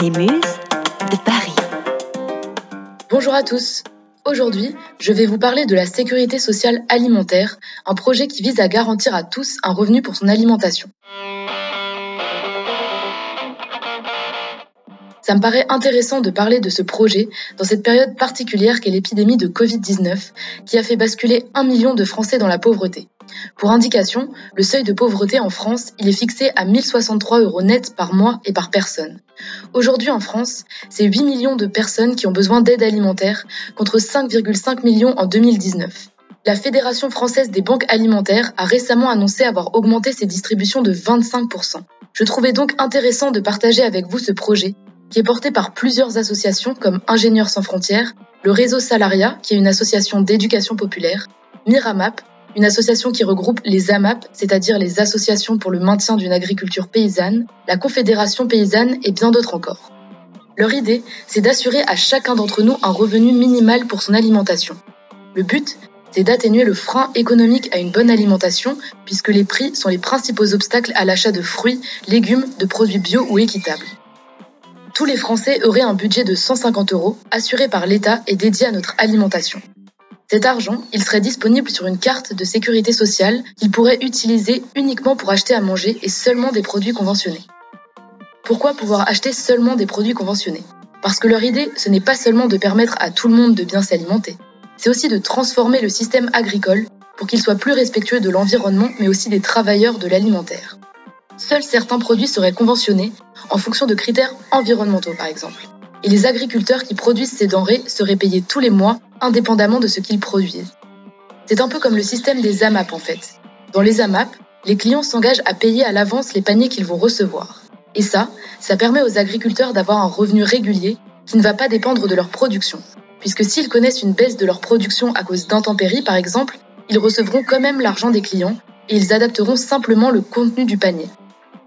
Les Muses de Paris. Bonjour à tous. Aujourd'hui, je vais vous parler de la sécurité sociale alimentaire, un projet qui vise à garantir à tous un revenu pour son alimentation. Ça me paraît intéressant de parler de ce projet dans cette période particulière qu'est l'épidémie de Covid-19 qui a fait basculer un million de Français dans la pauvreté. Pour indication, le seuil de pauvreté en France, est fixé à 1063 euros net par mois et par personne. Aujourd'hui en France, c'est 8 millions de personnes qui ont besoin d'aide alimentaire contre 5,5 millions en 2019. La Fédération française des banques alimentaires a récemment annoncé avoir augmenté ses distributions de 25%. Je trouvais donc intéressant de partager avec vous ce projet qui est porté par plusieurs associations comme Ingénieurs sans frontières, le réseau Salaria, qui est une association d'éducation populaire, Miramap, une association qui regroupe les AMAP, c'est-à-dire les associations pour le maintien d'une agriculture paysanne, la Confédération paysanne et bien d'autres encore. Leur idée, c'est d'assurer à chacun d'entre nous un revenu minimal pour son alimentation. Le but, c'est d'atténuer le frein économique à une bonne alimentation, puisque les prix sont les principaux obstacles à l'achat de fruits, légumes, de produits bio ou équitables tous les Français auraient un budget de 150 euros assuré par l'État et dédié à notre alimentation. Cet argent, il serait disponible sur une carte de sécurité sociale qu'ils pourraient utiliser uniquement pour acheter à manger et seulement des produits conventionnés. Pourquoi pouvoir acheter seulement des produits conventionnés? Parce que leur idée, ce n'est pas seulement de permettre à tout le monde de bien s'alimenter, c'est aussi de transformer le système agricole pour qu'il soit plus respectueux de l'environnement mais aussi des travailleurs de l'alimentaire seuls certains produits seraient conventionnés en fonction de critères environnementaux par exemple. Et les agriculteurs qui produisent ces denrées seraient payés tous les mois indépendamment de ce qu'ils produisent. C'est un peu comme le système des AMAP en fait. Dans les AMAP, les clients s'engagent à payer à l'avance les paniers qu'ils vont recevoir. Et ça, ça permet aux agriculteurs d'avoir un revenu régulier qui ne va pas dépendre de leur production. Puisque s'ils connaissent une baisse de leur production à cause d'intempéries par exemple, ils recevront quand même l'argent des clients et ils adapteront simplement le contenu du panier.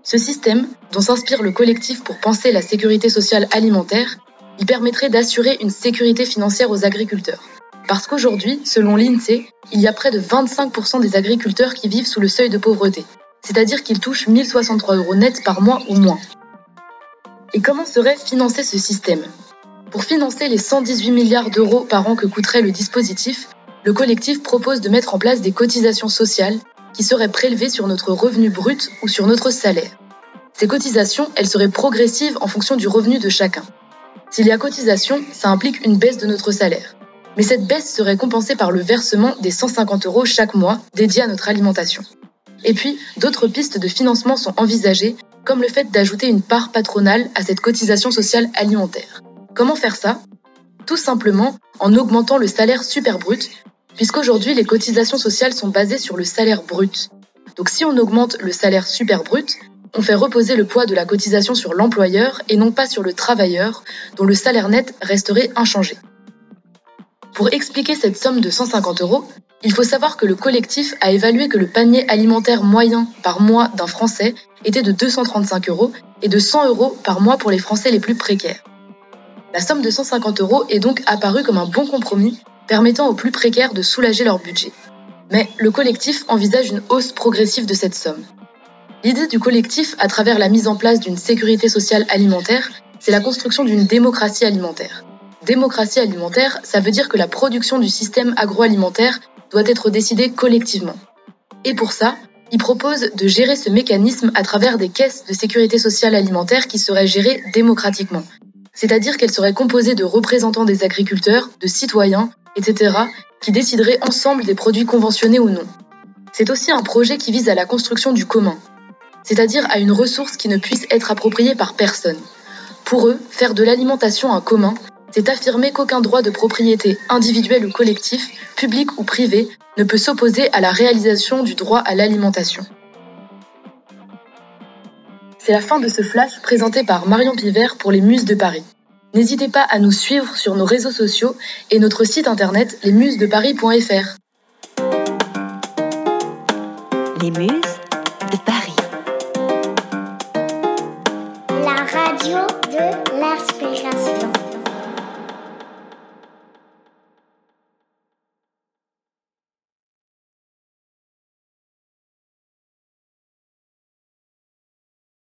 Ce système, dont s'inspire le collectif pour penser la sécurité sociale alimentaire, il permettrait d'assurer une sécurité financière aux agriculteurs. Parce qu'aujourd'hui, selon l'INSEE, il y a près de 25% des agriculteurs qui vivent sous le seuil de pauvreté, c'est-à-dire qu'ils touchent 1063 euros net par mois ou moins. Et comment serait financé ce système? Pour financer les 118 milliards d'euros par an que coûterait le dispositif, le collectif propose de mettre en place des cotisations sociales qui seraient prélevées sur notre revenu brut ou sur notre salaire. Ces cotisations, elles seraient progressives en fonction du revenu de chacun. S'il y a cotisation, ça implique une baisse de notre salaire. Mais cette baisse serait compensée par le versement des 150 euros chaque mois dédiés à notre alimentation. Et puis, d'autres pistes de financement sont envisagées, comme le fait d'ajouter une part patronale à cette cotisation sociale alimentaire. Comment faire ça? Tout simplement en augmentant le salaire super brut, puisqu'aujourd'hui les cotisations sociales sont basées sur le salaire brut. Donc si on augmente le salaire super brut, on fait reposer le poids de la cotisation sur l'employeur et non pas sur le travailleur, dont le salaire net resterait inchangé. Pour expliquer cette somme de 150 euros, il faut savoir que le collectif a évalué que le panier alimentaire moyen par mois d'un Français était de 235 euros et de 100 euros par mois pour les Français les plus précaires. La somme de 150 euros est donc apparue comme un bon compromis permettant aux plus précaires de soulager leur budget. Mais le collectif envisage une hausse progressive de cette somme. L'idée du collectif, à travers la mise en place d'une sécurité sociale alimentaire, c'est la construction d'une démocratie alimentaire. Démocratie alimentaire, ça veut dire que la production du système agroalimentaire doit être décidée collectivement. Et pour ça, il propose de gérer ce mécanisme à travers des caisses de sécurité sociale alimentaire qui seraient gérées démocratiquement. C'est-à-dire qu'elles seraient composées de représentants des agriculteurs, de citoyens, etc., qui décideraient ensemble des produits conventionnés ou non. C'est aussi un projet qui vise à la construction du commun, c'est-à-dire à une ressource qui ne puisse être appropriée par personne. Pour eux, faire de l'alimentation un commun, c'est affirmer qu'aucun droit de propriété individuel ou collectif, public ou privé, ne peut s'opposer à la réalisation du droit à l'alimentation. C'est la fin de ce flash présenté par Marion Pivert pour les Muses de Paris. N'hésitez pas à nous suivre sur nos réseaux sociaux et notre site internet lesmusesdeparis.fr. Les Muses de Paris.